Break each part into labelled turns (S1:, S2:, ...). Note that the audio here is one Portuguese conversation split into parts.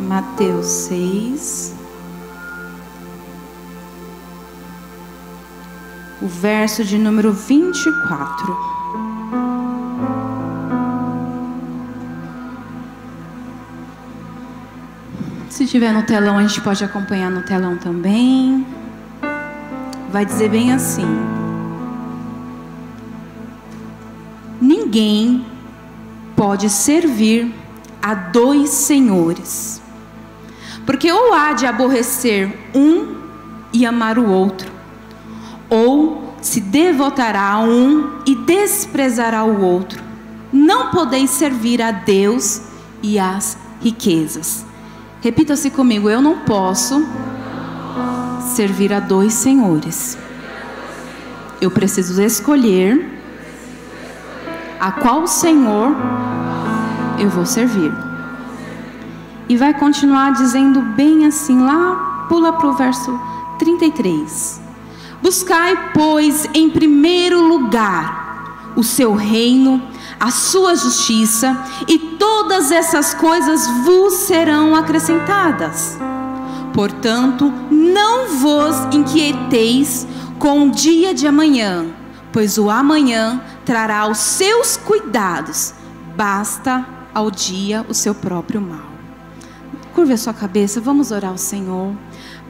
S1: Mateus 6. O verso de número 24. Se tiver no telão, a gente pode acompanhar no telão também. Vai dizer bem assim: Ninguém pode servir a dois senhores, porque ou há de aborrecer um e amar o outro, ou se devotará a um e desprezará o outro. Não podeis servir a Deus e às riquezas. Repita-se comigo: eu não posso servir a dois senhores. Eu preciso escolher a qual Senhor eu vou servir. E vai continuar dizendo bem assim, lá, pula para o verso 33. Buscai, pois, em primeiro lugar o seu reino, a sua justiça, e todas essas coisas vos serão acrescentadas. Portanto, não vos inquieteis com o dia de amanhã, pois o amanhã trará os seus cuidados, basta ao dia o seu próprio mal. Curva a sua cabeça, vamos orar ao Senhor.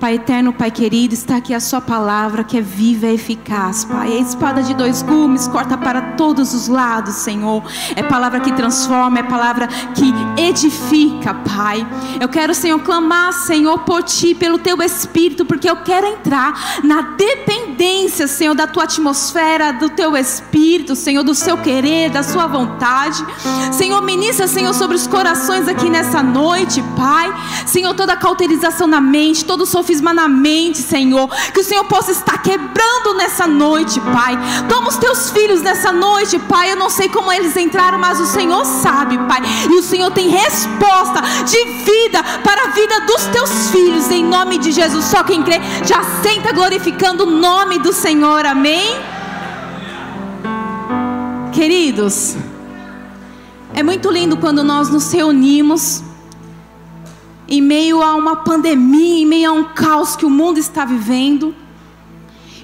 S1: Pai eterno, Pai querido, está aqui a Sua palavra que é viva e eficaz, Pai. É espada de dois gumes, corta para todos os lados, Senhor. É palavra que transforma, é palavra que edifica, Pai. Eu quero, Senhor, clamar, Senhor, por Ti, pelo Teu Espírito, porque eu quero entrar na dependência, Senhor, da Tua atmosfera, do Teu Espírito, Senhor, do Seu querer, da Sua vontade. Senhor, ministra, Senhor, sobre os corações aqui nessa noite, Pai. Senhor, toda cauterização na mente, todo sofrimento sofisma na mente, Senhor. Que o Senhor possa estar quebrando nessa noite, Pai. Toma os teus filhos nessa noite, Pai. Eu não sei como eles entraram, mas o Senhor sabe, Pai. E o Senhor tem resposta de vida para a vida dos teus filhos, em nome de Jesus. Só quem crê já senta glorificando o nome do Senhor, amém? Queridos, é muito lindo quando nós nos reunimos em meio a uma pandemia, em meio a um caos que o mundo está vivendo.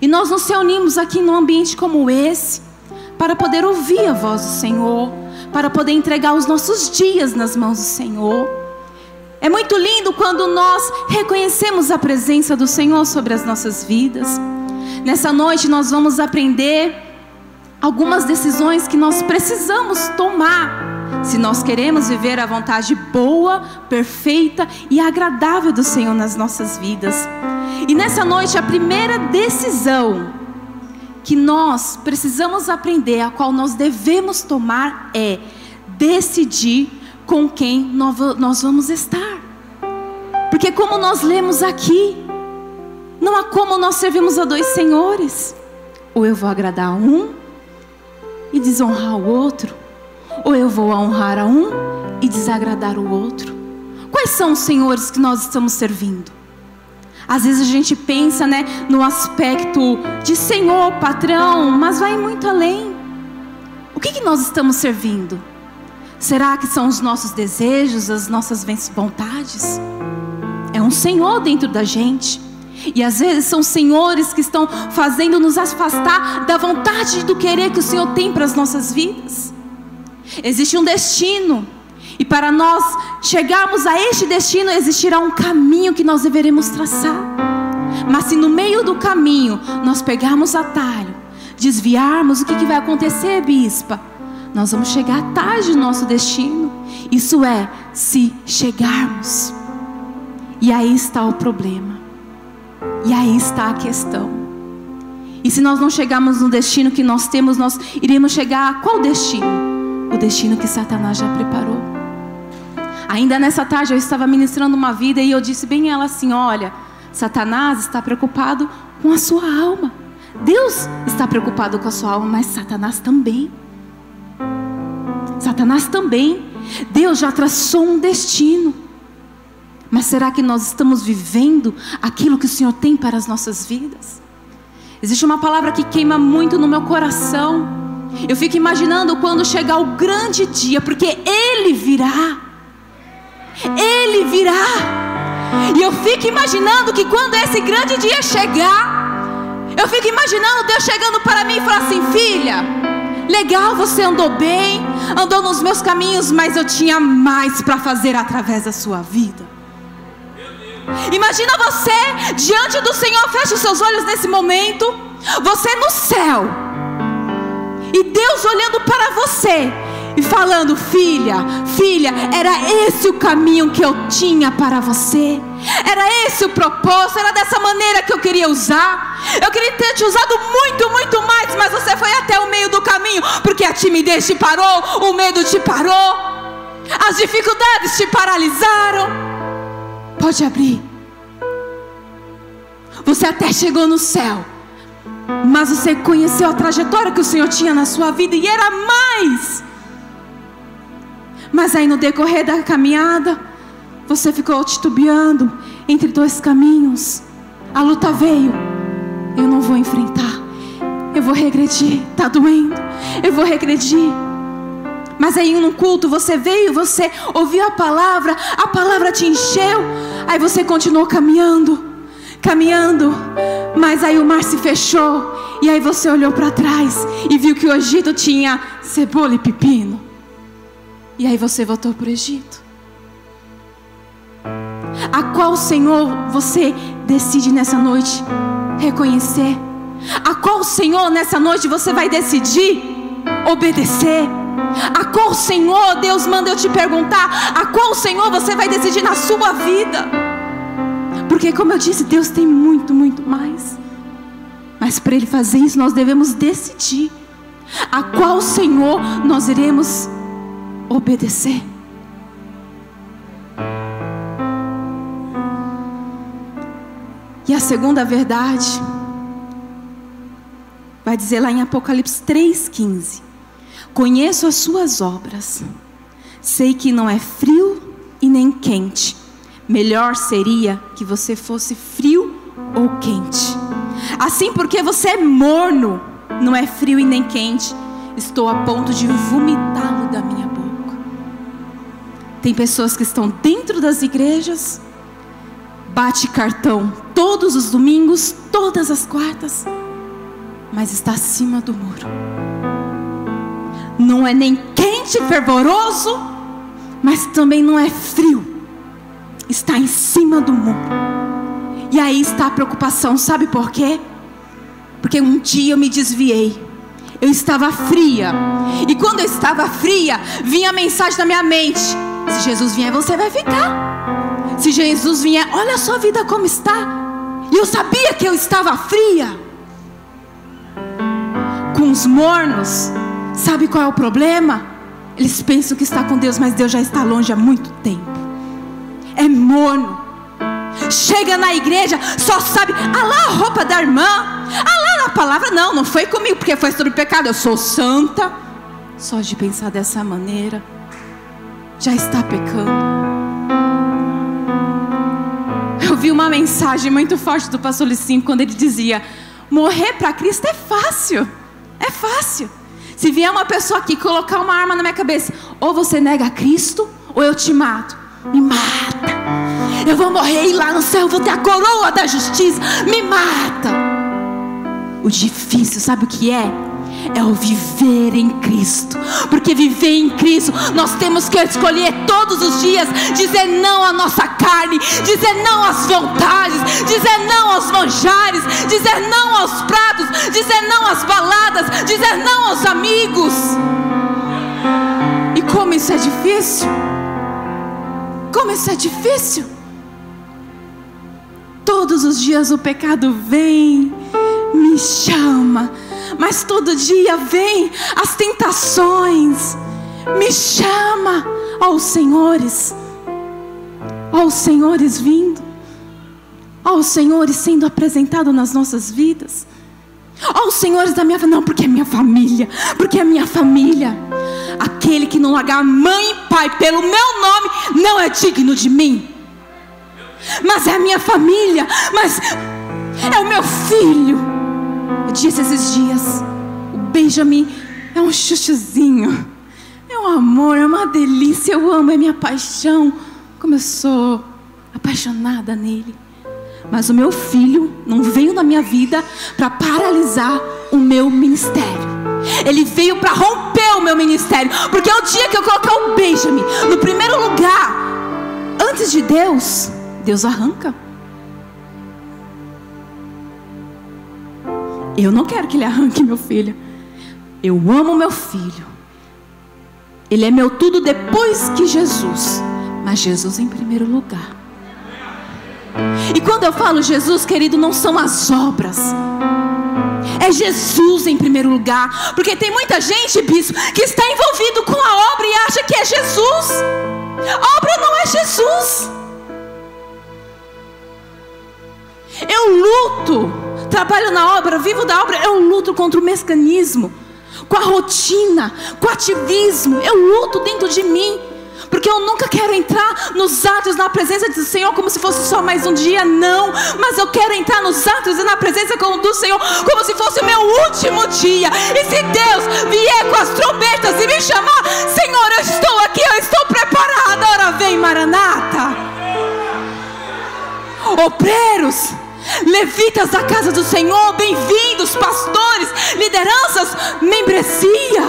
S1: E nós nos reunimos aqui num ambiente como esse, para poder ouvir a voz do Senhor, para poder entregar os nossos dias nas mãos do Senhor. É muito lindo quando nós reconhecemos a presença do Senhor sobre as nossas vidas. Nessa noite nós vamos aprender algumas decisões que nós precisamos tomar se nós queremos viver a vontade boa, perfeita e agradável do Senhor nas nossas vidas. E nessa noite, a primeira decisão que nós precisamos aprender, a qual nós devemos tomar, é decidir com quem nós vamos estar. Porque, como nós lemos aqui, não há como nós servimos a dois senhores. Ou eu vou agradar um e desonrar o outro ou eu vou honrar a um e desagradar o outro? Quais são os senhores que nós estamos servindo? Às vezes a gente pensa, né, no aspecto de senhor, patrão, mas vai muito além. O que, que nós estamos servindo? Será que são os nossos desejos, as nossas vontades? É um senhor dentro da gente. E às vezes são senhores que estão fazendo nos afastar da vontade do querer que o Senhor tem para as nossas vidas. Existe um destino. E para nós chegarmos a este destino, existirá um caminho que nós deveremos traçar. Mas se no meio do caminho nós pegarmos atalho, desviarmos, o que, que vai acontecer, bispa? Nós vamos chegar tarde no nosso destino. Isso é, se chegarmos. E aí está o problema. E aí está a questão. E se nós não chegarmos no destino que nós temos, nós iremos chegar a qual destino? O destino que Satanás já preparou. Ainda nessa tarde eu estava ministrando uma vida e eu disse bem ela assim: olha, Satanás está preocupado com a sua alma. Deus está preocupado com a sua alma, mas Satanás também. Satanás também. Deus já traçou um destino. Mas será que nós estamos vivendo aquilo que o Senhor tem para as nossas vidas? Existe uma palavra que queima muito no meu coração. Eu fico imaginando quando chegar o grande dia, porque Ele virá. Ele virá. E eu fico imaginando que quando esse grande dia chegar, eu fico imaginando Deus chegando para mim e falar assim: filha, legal, você andou bem, andou nos meus caminhos, mas eu tinha mais para fazer através da sua vida. Imagina você diante do Senhor, fecha os seus olhos nesse momento, você no céu, e Deus olhando para você e falando: Filha, filha, era esse o caminho que eu tinha para você, era esse o propósito, era dessa maneira que eu queria usar. Eu queria ter te usado muito, muito mais, mas você foi até o meio do caminho, porque a timidez te parou, o medo te parou, as dificuldades te paralisaram. Pode abrir. Você até chegou no céu. Mas você conheceu a trajetória que o Senhor tinha na sua vida e era mais. Mas aí no decorrer da caminhada, você ficou titubeando entre dois caminhos. A luta veio. Eu não vou enfrentar. Eu vou regredir. Está doendo. Eu vou regredir. Mas aí no culto você veio, você ouviu a palavra, a palavra te encheu, aí você continuou caminhando, caminhando, mas aí o mar se fechou, e aí você olhou para trás e viu que o Egito tinha cebola e pepino. E aí você voltou para o Egito. A qual Senhor você decide nessa noite reconhecer? A qual Senhor nessa noite você vai decidir obedecer? A qual Senhor, Deus manda eu te perguntar, a qual Senhor você vai decidir na sua vida? Porque, como eu disse, Deus tem muito, muito mais. Mas para Ele fazer isso, nós devemos decidir a qual Senhor nós iremos obedecer. E a segunda verdade, vai dizer lá em Apocalipse 3,15: Conheço as suas obras, sei que não é frio e nem quente. Melhor seria que você fosse frio ou quente. Assim, porque você é morno, não é frio e nem quente, estou a ponto de vomitá-lo da minha boca. Tem pessoas que estão dentro das igrejas, bate cartão todos os domingos, todas as quartas, mas está acima do muro não é nem quente, fervoroso, mas também não é frio. Está em cima do muro. E aí está a preocupação, sabe por quê? Porque um dia eu me desviei. Eu estava fria. E quando eu estava fria, vinha a mensagem na minha mente: se Jesus vier, você vai ficar. Se Jesus vier, olha a sua vida como está. E eu sabia que eu estava fria. Com os mornos, Sabe qual é o problema? Eles pensam que está com Deus, mas Deus já está longe há muito tempo. É morno. Chega na igreja, só sabe, ah lá a roupa da irmã, ah lá na palavra, não, não foi comigo, porque foi sobre pecado, eu sou santa. Só de pensar dessa maneira, já está pecando. Eu vi uma mensagem muito forte do pastor Licim quando ele dizia: morrer para Cristo é fácil, é fácil. Se vier uma pessoa aqui colocar uma arma na minha cabeça, ou você nega Cristo, ou eu te mato. Me mata. Eu vou morrer e lá no céu vou ter a coroa da justiça. Me mata. O difícil, sabe o que é? é o viver em Cristo. Porque viver em Cristo, nós temos que escolher todos os dias dizer não à nossa carne, dizer não às vontades, dizer não aos manjares, dizer não aos pratos, dizer não às baladas, dizer não aos amigos. E como isso é difícil? Como isso é difícil? Todos os dias o pecado vem, me chama, mas todo dia vem as tentações, me chama, ó senhores, ó senhores vindo, ó senhores sendo apresentado nas nossas vidas, ó senhores da minha família, não, porque é minha família, porque é minha família, aquele que não largar mãe e pai pelo meu nome, não é digno de mim, mas é a minha família, mas é o meu filho disse esses dias: o Benjamin é um chuchuzinho, é um amor, é uma delícia, eu amo, é minha paixão. como eu sou apaixonada nele. Mas o meu filho não veio na minha vida para paralisar o meu ministério. Ele veio para romper o meu ministério. Porque é o dia que eu colocar o Benjamin no primeiro lugar, antes de Deus, Deus arranca. Eu não quero que ele arranque meu filho. Eu amo meu filho. Ele é meu tudo depois que Jesus. Mas Jesus em primeiro lugar. E quando eu falo Jesus, querido, não são as obras. É Jesus em primeiro lugar. Porque tem muita gente, bispo, que está envolvido com a obra e acha que é Jesus. A obra não é Jesus. Eu luto, trabalho na obra, vivo da obra, eu luto contra o mecanismo, com a rotina, com o ativismo. Eu luto dentro de mim. Porque eu nunca quero entrar nos atos na presença do Senhor como se fosse só mais um dia, não. Mas eu quero entrar nos atos e na presença do Senhor como se fosse o meu último dia. E se Deus vier com as trombetas e me chamar, Senhor, eu estou aqui, eu estou preparada. Ora vem, Maranata. Obreiros. Levitas da casa do Senhor, bem-vindos, pastores, lideranças, membresia.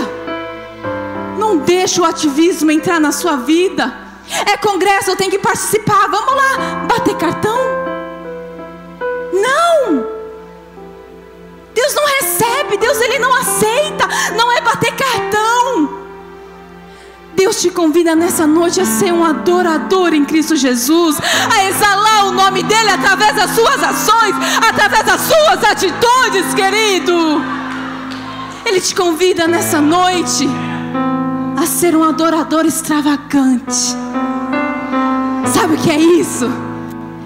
S1: Não deixa o ativismo entrar na sua vida. É congresso, eu tenho que participar. Vamos lá, te convida nessa noite a ser um adorador em Cristo Jesus, a exalar o nome dEle através das suas ações, através das suas atitudes, querido. Ele te convida nessa noite a ser um adorador extravagante. Sabe o que é isso?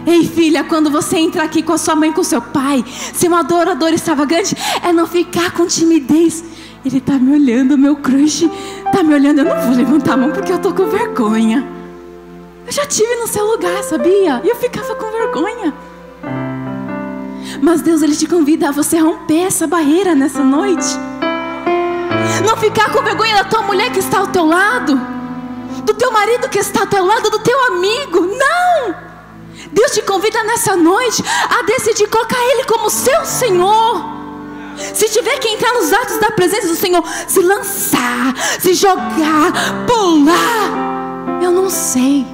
S1: Ei, filha, quando você entra aqui com a sua mãe, com o seu pai, ser um adorador extravagante é não ficar com timidez. Ele está me olhando, meu crush está me olhando. Eu não vou levantar a mão porque eu estou com vergonha. Eu já tive no seu lugar, sabia? E eu ficava com vergonha. Mas Deus, Ele te convida a você romper essa barreira nessa noite. Não ficar com vergonha da tua mulher que está ao teu lado, do teu marido que está ao teu lado, do teu amigo. Não! Deus te convida nessa noite a decidir colocar Ele como seu Senhor. Se tiver que entrar nos atos da presença do Senhor, se lançar, se jogar, pular, eu não sei,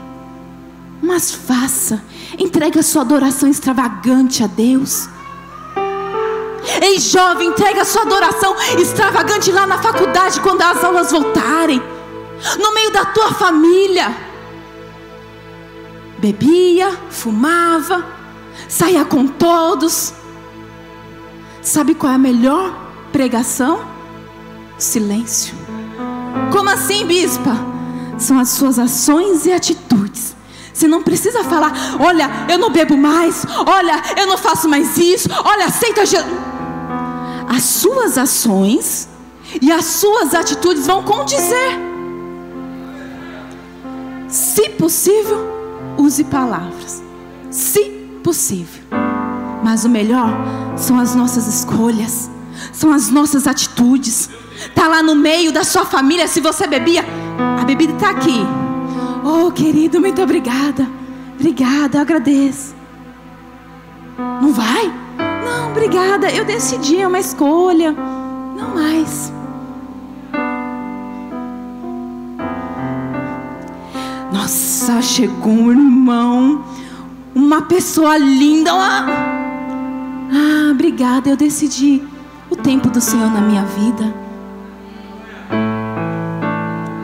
S1: mas faça, entregue a sua adoração extravagante a Deus. Ei, jovem, entrega a sua adoração extravagante lá na faculdade quando as aulas voltarem. No meio da tua família. Bebia, fumava, saía com todos. Sabe qual é a melhor pregação? Silêncio. Como assim, bispa? São as suas ações e atitudes. Você não precisa falar, olha, eu não bebo mais, olha, eu não faço mais isso, olha, aceita Jesus as suas ações e as suas atitudes vão condizer. Se possível, use palavras. Se possível. Mas o melhor são as nossas escolhas, são as nossas atitudes. Tá lá no meio da sua família, se você bebia, a bebida está aqui. Oh, querido, muito obrigada. Obrigada, eu agradeço. Não vai? Não, obrigada, eu decidi, é uma escolha. Não mais. Nossa, chegou um irmão, uma pessoa linda. Uma... Obrigada, eu decidi o tempo do Senhor na minha vida.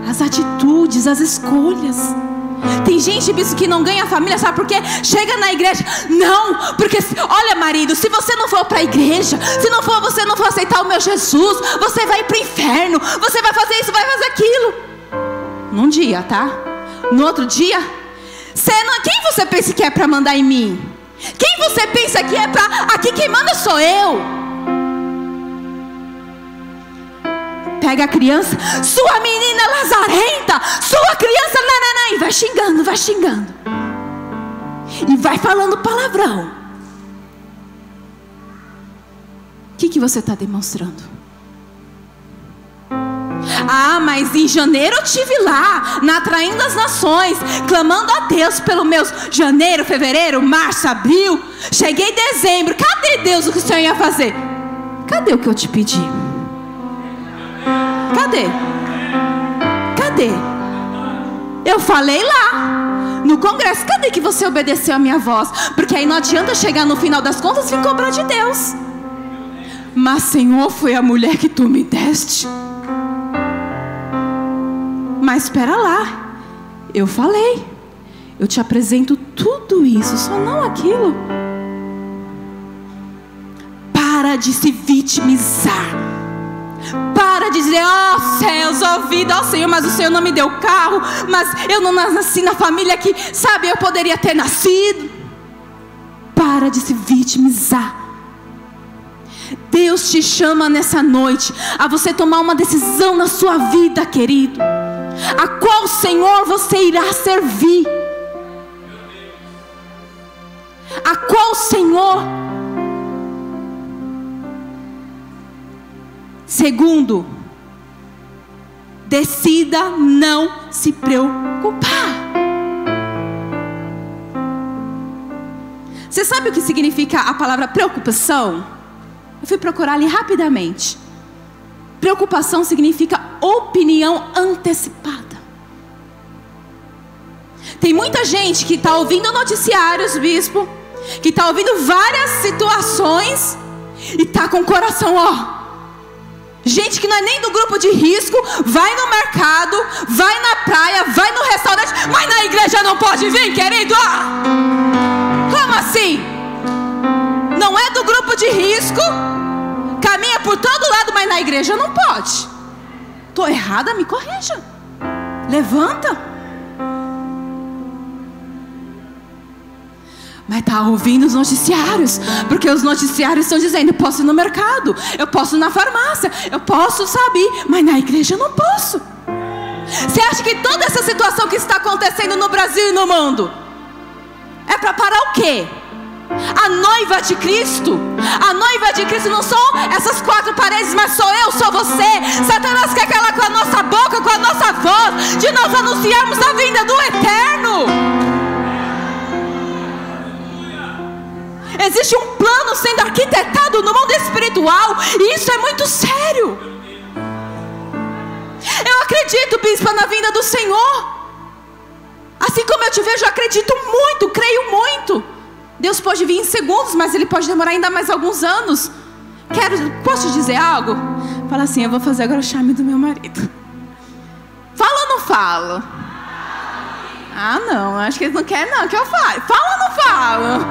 S1: As atitudes, as escolhas. Tem gente, bispo, que não ganha família, sabe por quê? Chega na igreja, não, porque, olha, marido, se você não for para a igreja, se não for, você não for aceitar o meu Jesus, você vai para o inferno, você vai fazer isso, vai fazer aquilo. Num dia, tá? No outro dia, você não, quem você pensa que é para mandar em mim? Quem você pensa que é para. Aqui quem manda sou eu. pega a criança, sua menina lazarenta, sua criança, nananã, e vai xingando, vai xingando. E vai falando palavrão. O que, que você está demonstrando? Ah, mas em janeiro eu tive lá, na Atraindo as Nações, clamando a Deus pelo meus janeiro, fevereiro, março, abril. Cheguei em dezembro. Cadê Deus o que o Senhor ia fazer? Cadê o que eu te pedi? Cadê? Cadê? Eu falei lá no congresso, cadê que você obedeceu a minha voz? Porque aí não adianta chegar no final das contas e cobrar de Deus. Mas, Senhor, foi a mulher que tu me deste. Mas espera lá, eu falei, eu te apresento tudo isso, só não aquilo. Para de se vitimizar. Para de dizer, ó oh, céus, ó oh, vida, ó oh, Senhor, mas o Senhor não me deu carro, mas eu não nasci na família que, sabe, eu poderia ter nascido. Para de se vitimizar. Deus te chama nessa noite a você tomar uma decisão na sua vida, querido. A qual Senhor você irá servir? A qual Senhor Segundo, decida não se preocupar. Você sabe o que significa a palavra preocupação? Eu fui procurar ali rapidamente. Preocupação significa opinião antecipada. Tem muita gente que está ouvindo noticiários, bispo, que está ouvindo várias situações e está com o coração, ó Gente que não é nem do grupo de risco, vai no mercado, vai na praia, vai no restaurante, mas na igreja não pode vir, querido. Como assim? Não é do grupo de risco, caminha por todo lado, mas na igreja não pode. Estou errada, me corrija. Levanta. Mas está ouvindo os noticiários, porque os noticiários estão dizendo: eu posso ir no mercado, eu posso ir na farmácia, eu posso, saber, mas na igreja eu não posso. Você acha que toda essa situação que está acontecendo no Brasil e no mundo é para parar o quê? A noiva de Cristo, a noiva de Cristo não são essas quatro paredes, mas sou eu, sou você. Satanás quer calar com a nossa boca, com a nossa voz, de nós anunciarmos a vinda do eterno. Existe um plano sendo arquitetado no mundo espiritual, e isso é muito sério. Eu acredito, bispa, na vinda do Senhor. Assim como eu te vejo, eu acredito muito, creio muito. Deus pode vir em segundos, mas Ele pode demorar ainda mais alguns anos. Quero, posso te dizer algo? Fala assim, eu vou fazer agora o charme do meu marido. Fala ou não falo? Ah, não, acho que eles não querem não que eu fale. Fala ou não falo?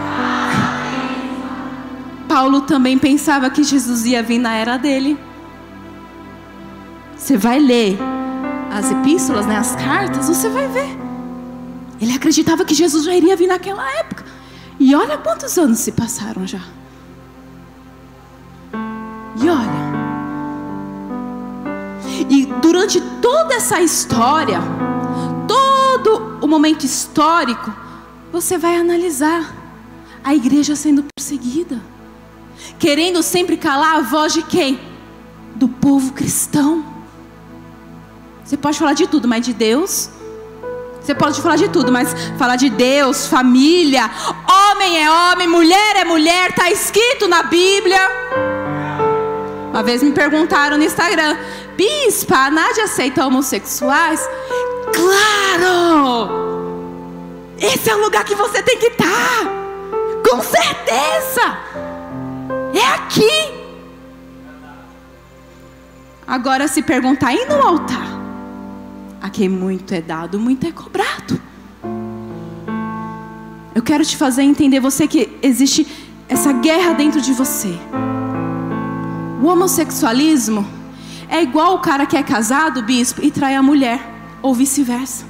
S1: Paulo também pensava que Jesus ia vir na era dele. Você vai ler as epístolas, né, as cartas, você vai ver. Ele acreditava que Jesus já iria vir naquela época. E olha quantos anos se passaram já. E olha. E durante toda essa história, todo o momento histórico, você vai analisar a igreja sendo perseguida querendo sempre calar a voz de quem? Do povo cristão. Você pode falar de tudo, mas de Deus. Você pode falar de tudo, mas falar de Deus, família, homem é homem, mulher é mulher, está escrito na Bíblia. Uma vez me perguntaram no Instagram, Bispa, a Nádia aceita homossexuais? Claro! Esse é o lugar que você tem que estar. Tá. Com certeza! É aqui. Agora, se perguntar, e no altar? A quem muito é dado, muito é cobrado. Eu quero te fazer entender você que existe essa guerra dentro de você. O homossexualismo é igual o cara que é casado, bispo, e trai a mulher, ou vice-versa.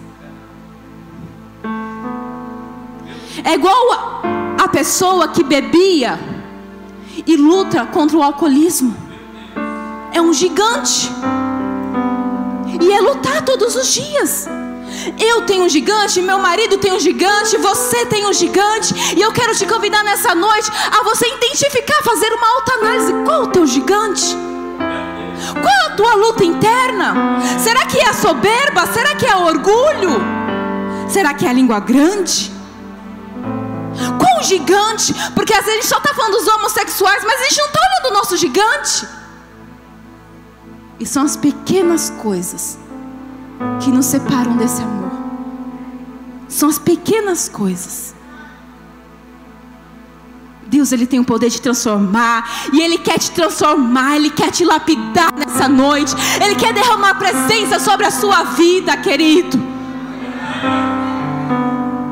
S1: É igual a, pessoa que bebia e luta contra o alcoolismo. É um gigante. E é lutar todos os dias. Eu tenho um gigante, meu marido tem um gigante, você tem um gigante, e eu quero te convidar nessa noite a você identificar, fazer uma autoanálise. Qual o teu gigante? Qual a tua luta interna? Será que é a soberba? Será que é o orgulho? Será que é a língua grande? Qual gigante? Porque às vezes a gente só está falando dos homossexuais, mas a gente não está olhando o nosso gigante. E são as pequenas coisas que nos separam desse amor. São as pequenas coisas. Deus ele tem o poder de transformar e ele quer te transformar, ele quer te lapidar nessa noite. Ele quer derramar presença sobre a sua vida, querido.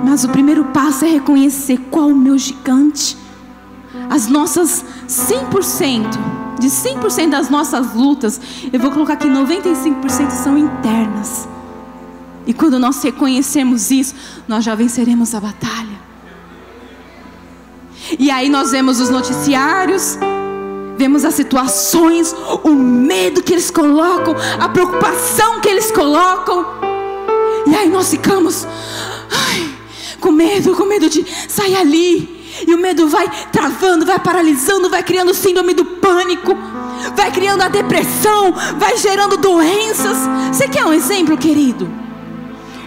S1: Mas o primeiro passo é reconhecer qual o meu gigante. As nossas 100%, de 100% das nossas lutas, eu vou colocar aqui 95% são internas. E quando nós reconhecermos isso, nós já venceremos a batalha. E aí nós vemos os noticiários, vemos as situações, o medo que eles colocam, a preocupação que eles colocam. E aí nós ficamos ai, com medo, com medo de sair ali. E o medo vai travando, vai paralisando, vai criando síndrome do pânico, vai criando a depressão, vai gerando doenças. Você quer um exemplo, querido?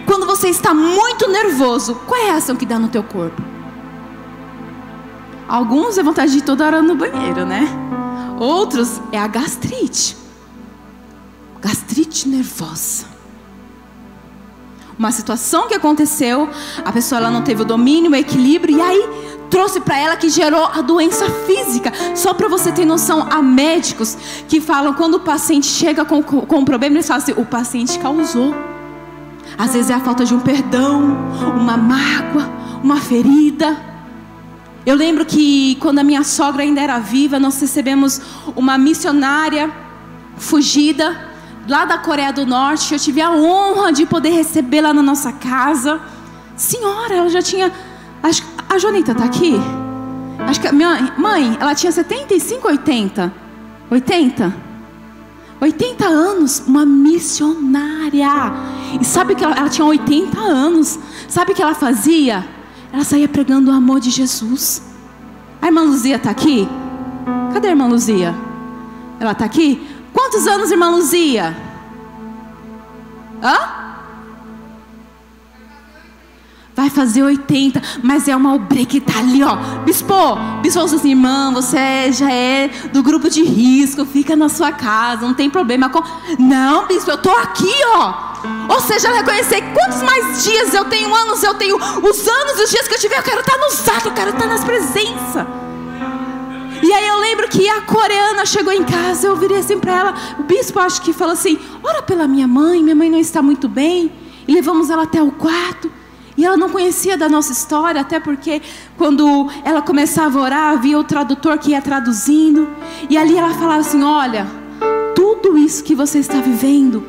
S1: Quando você está muito nervoso, qual é a ação que dá no teu corpo? Alguns é vontade de ir toda hora no banheiro, né? Outros é a gastrite. Gastrite nervosa. Uma situação que aconteceu, a pessoa ela não teve o domínio, o equilíbrio, e aí trouxe para ela que gerou a doença física. Só para você ter noção, há médicos que falam quando o paciente chega com, com um problema, eles falam assim: o paciente causou. Às vezes é a falta de um perdão, uma mágoa, uma ferida. Eu lembro que quando a minha sogra ainda era viva, nós recebemos uma missionária fugida lá da Coreia do Norte. Eu tive a honra de poder recebê-la na nossa casa. Senhora, ela já tinha. Acho, a Jonita está aqui? Acho que a minha mãe, ela tinha 75, 80? 80? 80 anos, uma missionária. E sabe que ela, ela tinha 80 anos. Sabe o que ela fazia? Ela saía pregando o amor de Jesus. A irmã Luzia está aqui? Cadê a irmã Luzia? Ela está aqui? Quantos anos, irmã Luzia? Hã? Vai fazer 80, mas é uma obreira que está ali, ó. Bispo, bispo assim, irmã, você já é do grupo de risco, fica na sua casa, não tem problema. Não, bispo, eu estou aqui, ó. Ou seja, reconhecer quantos mais dias eu tenho, anos eu tenho, os anos e os dias que eu tiver, eu quero estar nos atos, eu quero estar nas presenças. E aí eu lembro que a coreana chegou em casa, eu virei assim para ela, o bispo acho que falou assim: ora pela minha mãe, minha mãe não está muito bem. E levamos ela até o quarto. E ela não conhecia da nossa história, até porque quando ela começava a orar, havia o tradutor que ia traduzindo. E ali ela falava assim: Olha, tudo isso que você está vivendo,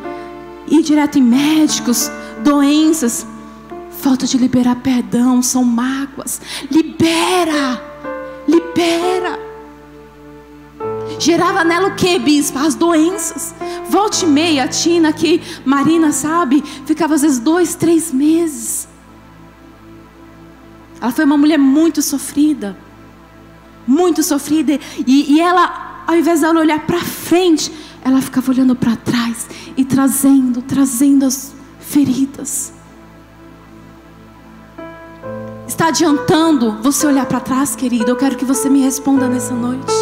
S1: ir direto em médicos, doenças, falta de liberar perdão, são mágoas. Libera, libera. Gerava nela o que, bispo? As doenças. Volte e meia, a Tina que Marina sabe, ficava às vezes dois, três meses ela foi uma mulher muito sofrida. Muito sofrida. E, e ela, ao invés dela olhar para frente, ela ficava olhando para trás e trazendo, trazendo as feridas. Está adiantando você olhar para trás, querida? Eu quero que você me responda nessa noite.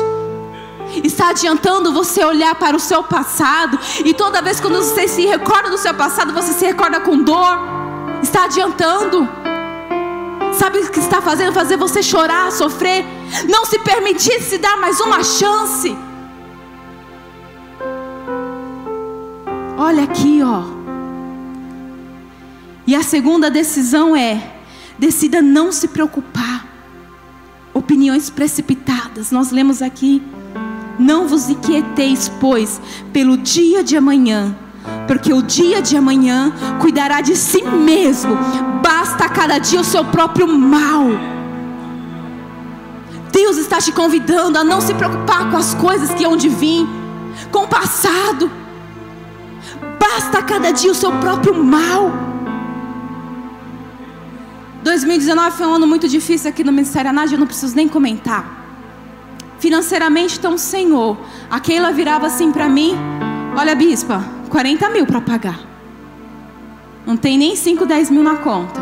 S1: Está adiantando você olhar para o seu passado e toda vez que você se recorda do seu passado, você se recorda com dor? Está adiantando? Sabe o que está fazendo? Fazer você chorar, sofrer. Não se permitir se dar mais uma chance. Olha aqui, ó. E a segunda decisão é: decida não se preocupar. Opiniões precipitadas. Nós lemos aqui: Não vos inquieteis, pois, pelo dia de amanhã porque o dia de amanhã cuidará de si mesmo, basta a cada dia o seu próprio mal. Deus está te convidando a não se preocupar com as coisas que hão de vir, com o passado, basta a cada dia o seu próprio mal. 2019 foi um ano muito difícil aqui no Ministério Anádia, eu não preciso nem comentar. Financeiramente, então, Senhor, a Keila virava assim para mim: Olha, bispa, 40 mil para pagar. Não tem nem 5, 10 mil na conta.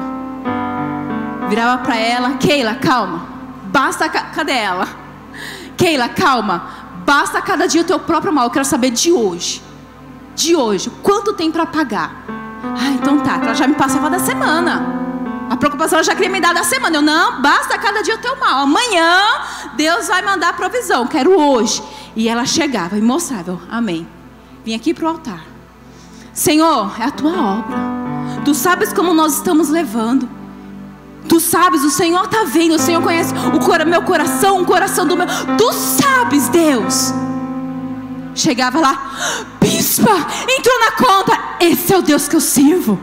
S1: Virava para ela, Keila, calma. Basta, cadê ela? Keila, calma. Basta cada dia o teu próprio mal. Eu quero saber de hoje. De hoje. Quanto tem para pagar? Ah, então tá. Ela já me passava da semana. A preocupação ela já queria me dar da semana. Eu não, basta cada dia o teu mal. Amanhã Deus vai mandar a provisão. Quero hoje. E ela chegava e mostrava. Amém. Vim aqui para o altar. Senhor, é a tua obra. Tu sabes como nós estamos levando. Tu sabes, o Senhor está vendo, o Senhor conhece o meu coração, o coração do meu. Tu sabes, Deus. Chegava lá, bispa, entrou na conta. Esse é o Deus que eu sirvo.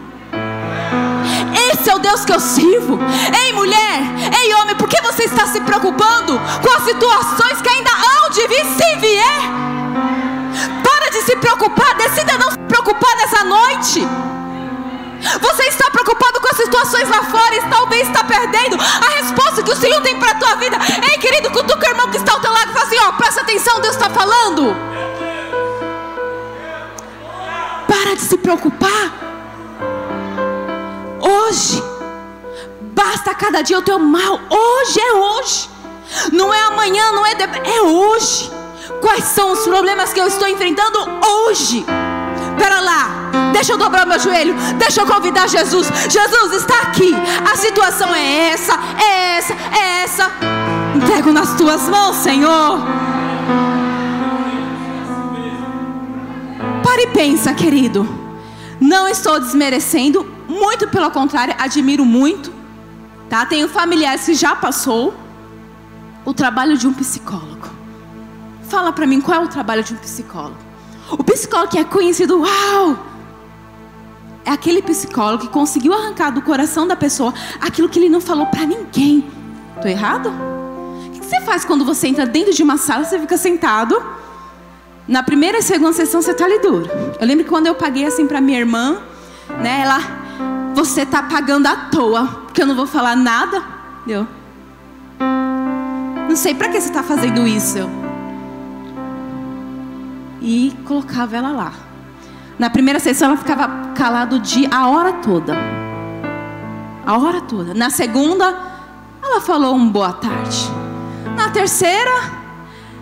S1: Esse é o Deus que eu sirvo. Ei, mulher, ei, homem, por que você está se preocupando com as situações que ainda hão de vir se vier? Se preocupar, decida não se preocupar nessa noite. Você está preocupado com as situações lá fora e talvez está perdendo a resposta que o Senhor tem para a tua vida. Ei, querido, cutuca o irmão que está ao teu lado e fala assim: ó, presta atenção, Deus está falando. Para de se preocupar hoje. Basta cada dia o teu mal. Hoje é hoje. Não é amanhã, não é de... é hoje. Quais são os problemas que eu estou enfrentando hoje? Pera lá, deixa eu dobrar meu joelho, deixa eu convidar Jesus. Jesus está aqui. A situação é essa, é essa, é essa. Entrego nas tuas mãos, Senhor. Pare e pensa, querido. Não estou desmerecendo muito pelo contrário, admiro muito. Tá? Tenho familiares que já passou o trabalho de um psicólogo. Fala para mim qual é o trabalho de um psicólogo. O psicólogo que é conhecido, uau! É aquele psicólogo que conseguiu arrancar do coração da pessoa aquilo que ele não falou para ninguém. Tô errado? O que você faz quando você entra dentro de uma sala, você fica sentado? Na primeira e segunda sessão você tá ali duro. Eu lembro que quando eu paguei assim para minha irmã, né, ela você está pagando à toa, porque eu não vou falar nada. Eu não sei para que você está fazendo isso. E colocava ela lá. Na primeira sessão ela ficava calada dia, a hora toda. A hora toda. Na segunda, ela falou um boa tarde. Na terceira,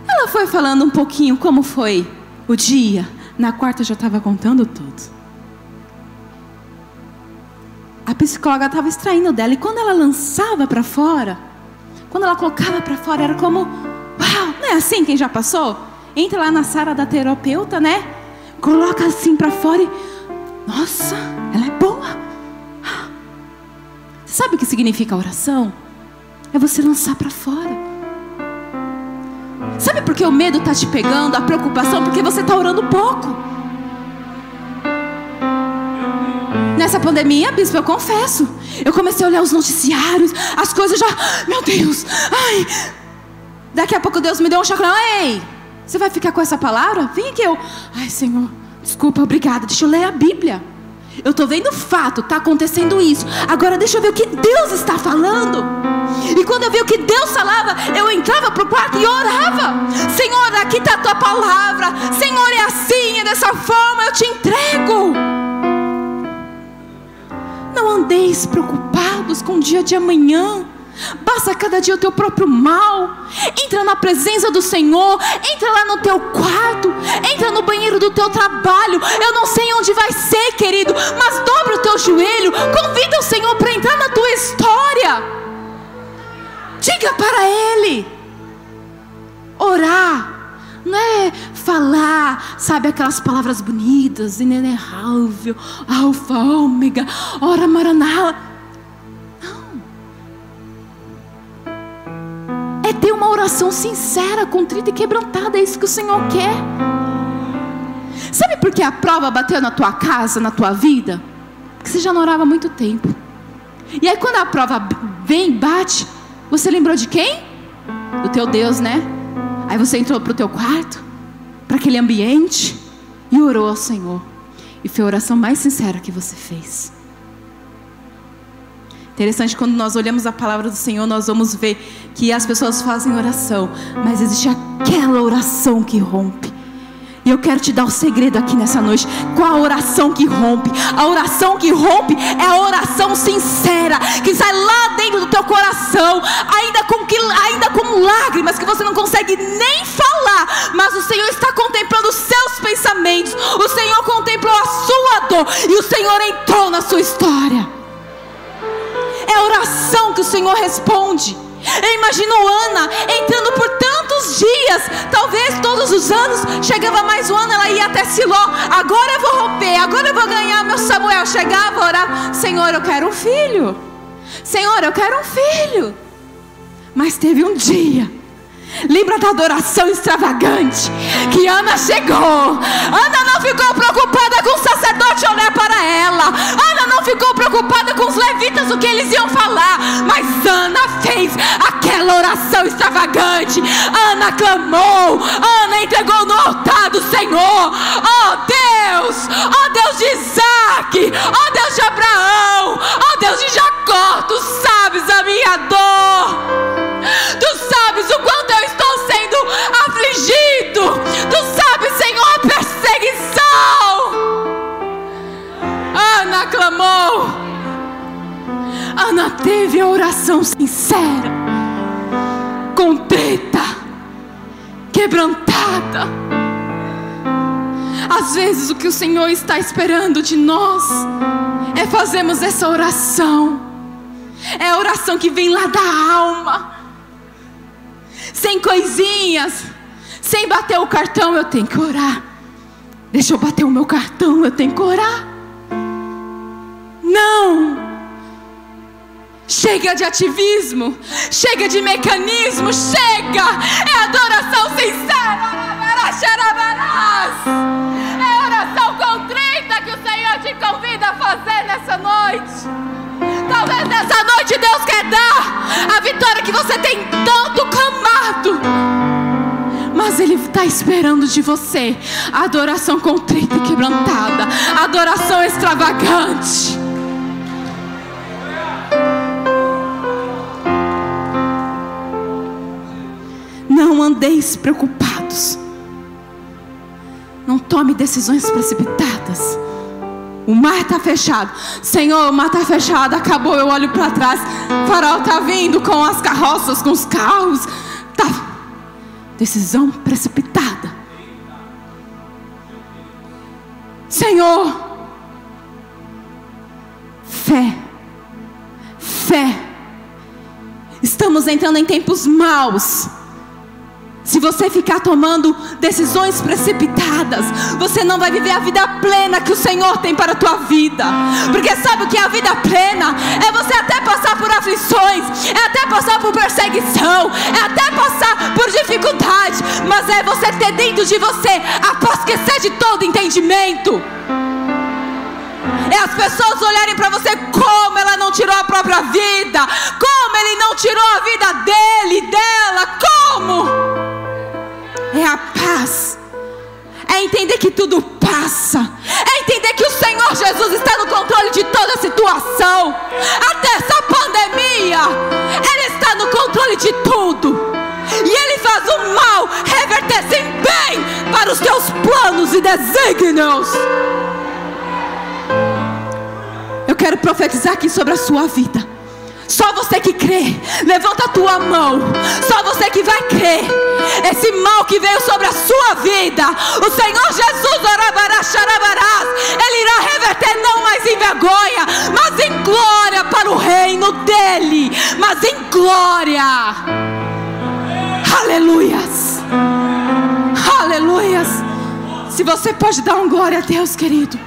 S1: ela foi falando um pouquinho como foi o dia. Na quarta já estava contando tudo. a psicóloga estava extraindo dela. E quando ela lançava para fora, quando ela colocava para fora, era como: Uau, não é assim quem já passou? Entra lá na sala da terapeuta, né? Coloca assim para fora e. Nossa, ela é boa. Você sabe o que significa oração? É você lançar para fora. Sabe por que o medo está te pegando, a preocupação? Porque você está orando pouco. Nessa pandemia, bispo, eu confesso. Eu comecei a olhar os noticiários, as coisas já. Meu Deus! Ai! Daqui a pouco Deus me deu um choque. Ei! Você vai ficar com essa palavra? Vem aqui eu. Ai, Senhor, desculpa, obrigada. Deixa eu ler a Bíblia. Eu estou vendo fato, está acontecendo isso. Agora deixa eu ver o que Deus está falando. E quando eu vi o que Deus falava, eu entrava para o quarto e orava. Senhor, aqui está a tua palavra. Senhor, é assim, é dessa forma, eu te entrego. Não andeis preocupados com o dia de amanhã. Basta cada dia o teu próprio mal. Entra na presença do Senhor. Entra lá no teu quarto. Entra no banheiro do teu trabalho. Eu não sei onde vai ser, querido. Mas dobra o teu joelho. Convida o Senhor para entrar na tua história. Diga para Ele. Orar não é falar, sabe, aquelas palavras bonitas, inenarrável, alfa, ômega, ora maraná. Ter uma oração sincera, contrita e quebrantada, é isso que o Senhor quer. Sabe por que a prova bateu na tua casa, na tua vida? Porque você já não orava há muito tempo. E aí quando a prova vem, bate, você lembrou de quem? Do teu Deus, né? Aí você entrou para o teu quarto, para aquele ambiente e orou ao Senhor. E foi a oração mais sincera que você fez. Interessante quando nós olhamos a palavra do Senhor, nós vamos ver que as pessoas fazem oração, mas existe aquela oração que rompe. E eu quero te dar o um segredo aqui nessa noite. Qual a oração que rompe? A oração que rompe é a oração sincera, que sai lá dentro do teu coração, ainda com, que, ainda com lágrimas, que você não consegue nem falar, mas o Senhor está contemplando os seus pensamentos, o Senhor contemplou a sua dor, e o Senhor entrou na sua história. É a oração que o Senhor responde. Eu imagino Ana entrando por tantos dias, talvez todos os anos, chegava mais um ano, ela ia até Siló. Agora eu vou romper, agora eu vou ganhar meu Samuel. Chegava, orar, Senhor, eu quero um filho. Senhor, eu quero um filho. Mas teve um dia Lembra da adoração extravagante que Ana chegou. Ana não ficou preocupada com o sacerdote olhar para ela. Ana não ficou preocupada com os levitas o que eles iam falar. Mas Ana fez aquela oração extravagante. Ana clamou. Ana entregou no altar do Senhor. Oh Deus, oh Deus de Isaac, oh Deus de Abraão, oh Deus de Jacó, tu sabes a minha dor. Ana teve a oração sincera, contrita, quebrantada. Às vezes o que o Senhor está esperando de nós é fazermos essa oração. É a oração que vem lá da alma sem coisinhas, sem bater o cartão, eu tenho que orar. Deixa eu bater o meu cartão, eu tenho que orar. Não. Chega de ativismo, chega de mecanismo, chega! É adoração sincera, é oração contrita que o Senhor te convida a fazer nessa noite. Talvez nessa noite Deus quer dar a vitória que você tem tanto clamado. Mas Ele está esperando de você adoração contrita e quebrantada, adoração extravagante. Andeis preocupados. Não tome decisões precipitadas. O mar está fechado. Senhor, o mar está fechado. Acabou. Eu olho para trás. O farol está vindo com as carroças, com os carros. Tá. Decisão precipitada. Senhor. Fé. Fé. Estamos entrando em tempos maus. Se você ficar tomando decisões precipitadas, você não vai viver a vida plena que o Senhor tem para a tua vida. Porque sabe o que é a vida plena? É você até passar por aflições, é até passar por perseguição, é até passar por dificuldade, mas é você ter dentro de você a paz que excede todo entendimento. É as pessoas olharem para você como ela não tirou a própria vida, como ele não tirou a vida dele, os teus planos e desígnios. Eu quero profetizar aqui sobre a sua vida. Só você que crê, levanta a tua mão. Só você que vai crer. Esse mal que veio sobre a sua vida, o Senhor Jesus, Ele irá reverter não mais em vergonha, mas em glória para o reino dele. Mas em glória. Aleluias. Aleluias. Se você pode dar um glória a Deus, querido.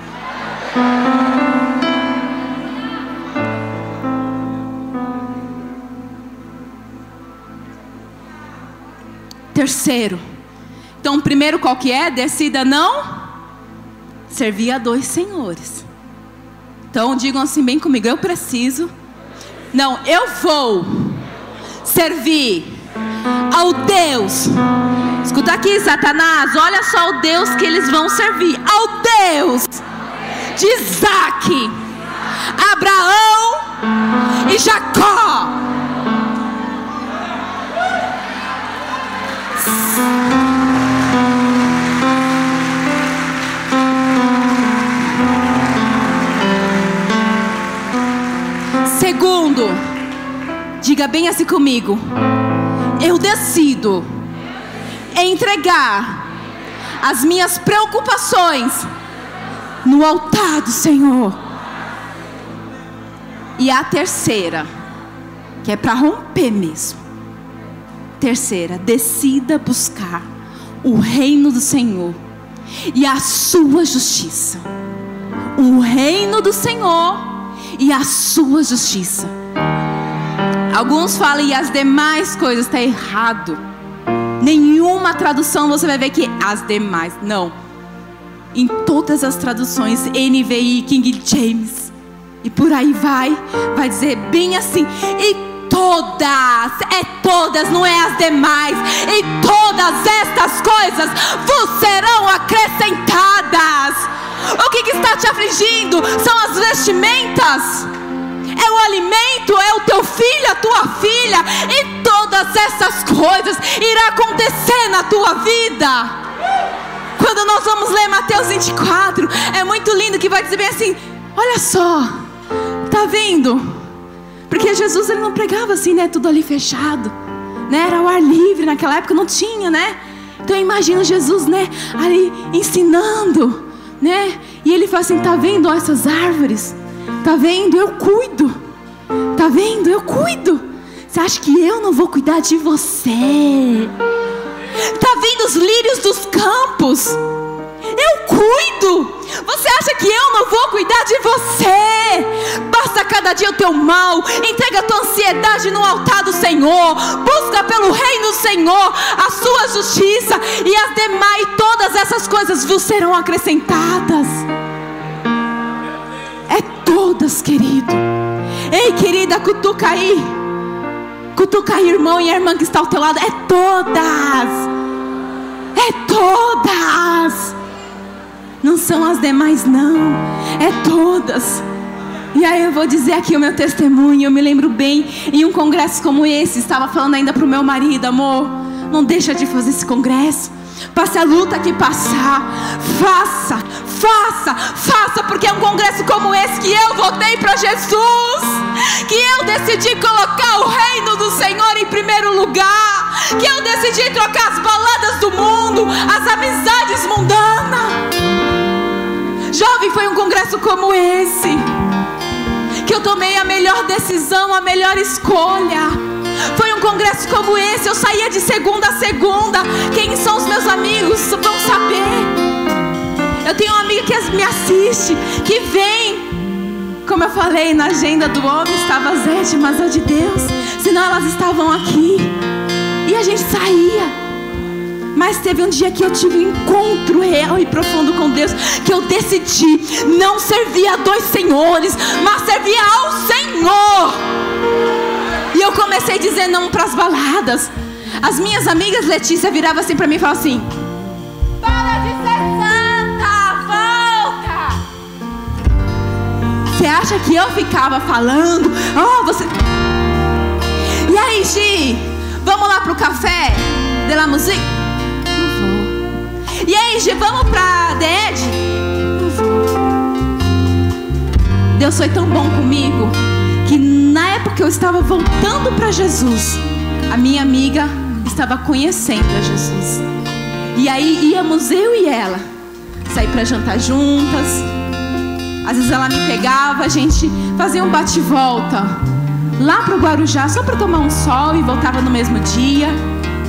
S1: Terceiro. Então, primeiro qual que é? Decida não servir a dois senhores. Então, digam assim bem comigo, eu preciso. Não, eu vou servir ao Deus. Escuta aqui, Satanás, olha só o Deus que eles vão servir. Ao Deus de Isaac, Abraão e Jacó. Segundo, diga bem assim comigo. Eu decido entregar as minhas preocupações no altar do Senhor. E a terceira, que é para romper mesmo. Terceira, decida buscar o reino do Senhor e a sua justiça. O reino do Senhor e a sua justiça. Alguns falam e as demais coisas está errado. Nenhuma tradução você vai ver que as demais. Não. Em todas as traduções, NVI, King James e por aí vai, vai dizer bem assim. E todas, é todas, não é as demais. E todas estas coisas vos serão acrescentadas. O que, que está te afligindo? São as vestimentas alimento, é o teu filho, a tua filha, e todas essas coisas irão acontecer na tua vida. Quando nós vamos ler Mateus 24, é muito lindo que vai dizer bem assim: olha só, tá vendo? Porque Jesus ele não pregava assim, né? Tudo ali fechado, né? Era o ar livre naquela época, não tinha, né? Então eu imagino Jesus, né? Ali ensinando, né? E ele fala assim: tá vendo essas árvores? Tá vendo? Eu cuido. Tá vendo? Eu cuido. Você acha que eu não vou cuidar de você? Tá vendo os lírios dos campos? Eu cuido. Você acha que eu não vou cuidar de você? Basta cada dia o teu mal. Entrega a tua ansiedade no altar do Senhor. Busca pelo reino do Senhor a sua justiça e as demais todas essas coisas vos serão acrescentadas. É todas, querido. Ei, querida, cutuca aí. Cutuca aí, irmão e irmã que está ao teu lado. É todas. É todas. Não são as demais, não. É todas. E aí eu vou dizer aqui o meu testemunho. Eu me lembro bem em um congresso como esse. Estava falando ainda para o meu marido, amor. Não deixa de fazer esse congresso. Passe a luta que passar. Faça, faça, faça, porque é um congresso como esse que eu votei para Jesus. Que eu decidi colocar o reino do Senhor em primeiro lugar. Que eu decidi trocar as baladas do mundo, as amizades mundanas. Jovem, foi um congresso como esse. Que eu tomei a melhor decisão, a melhor escolha. Foi um congresso como esse, eu saía de segunda a segunda. Quem são os meus amigos vão saber. Eu tenho uma amiga que me assiste, que vem. Como eu falei, na agenda do homem estava Zete, mas a de Deus. Senão elas estavam aqui. E a gente saía. Mas teve um dia que eu tive um encontro real e profundo com Deus, que eu decidi não servir a dois senhores, mas servir ao Senhor. E eu comecei a dizer não para as baladas. As minhas amigas Letícia viravam assim para mim e falavam assim: acha que eu ficava falando? Oh, você. E aí, Gi? Vamos lá pro café de la musique? Não vou. E aí, Gi, vamos pra Dead? Não vou. Deus foi tão bom comigo que na época que eu estava voltando para Jesus, a minha amiga estava conhecendo a Jesus. E aí íamos eu e ela sair para jantar juntas. Às vezes ela me pegava, a gente fazia um bate-volta lá para o Guarujá só para tomar um sol e voltava no mesmo dia.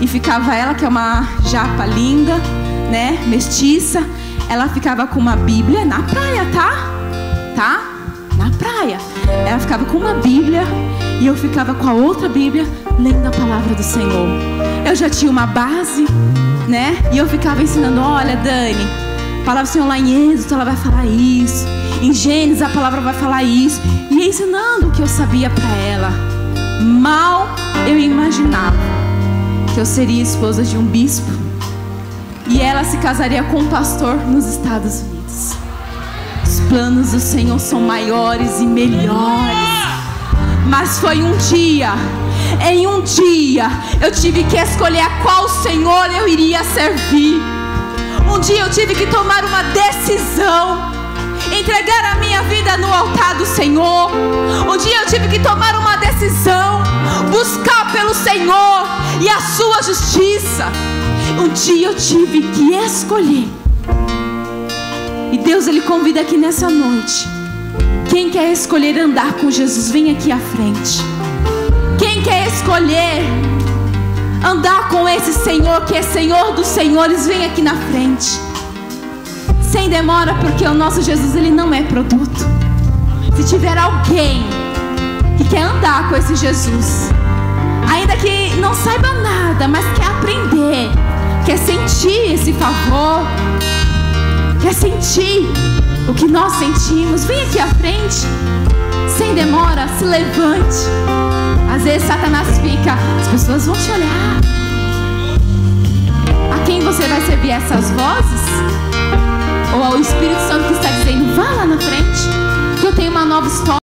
S1: E ficava ela, que é uma japa linda, né, mestiça, ela ficava com uma Bíblia na praia, tá? Tá? Na praia. Ela ficava com uma Bíblia e eu ficava com a outra Bíblia lendo a palavra do Senhor. Eu já tinha uma base, né? E eu ficava ensinando: olha, Dani, a palavra do Senhor lá em Êxodo, ela vai falar isso. Em Gênesis, a palavra vai falar isso. E ensinando o que eu sabia para ela. Mal eu imaginava que eu seria esposa de um bispo e ela se casaria com um pastor nos Estados Unidos. Os planos do Senhor são maiores e melhores. Mas foi um dia, em um dia, eu tive que escolher a qual Senhor eu iria servir. Um dia eu tive que tomar uma decisão. Entregar a minha vida no altar do Senhor. Um dia eu tive que tomar uma decisão, buscar pelo Senhor e a sua justiça. Um dia eu tive que escolher. E Deus ele convida aqui nessa noite. Quem quer escolher andar com Jesus, vem aqui à frente. Quem quer escolher andar com esse Senhor que é Senhor dos Senhores, vem aqui na frente. Sem demora, porque o nosso Jesus ele não é produto. Se tiver alguém que quer andar com esse Jesus, ainda que não saiba nada, mas quer aprender, quer sentir esse favor, quer sentir o que nós sentimos, vem aqui à frente. Sem demora, se levante. Às vezes Satanás fica, as pessoas vão te olhar. A quem você vai servir essas vozes? Ou ao Espírito Santo que está dizendo, vá lá na frente, que eu tenho uma nova história.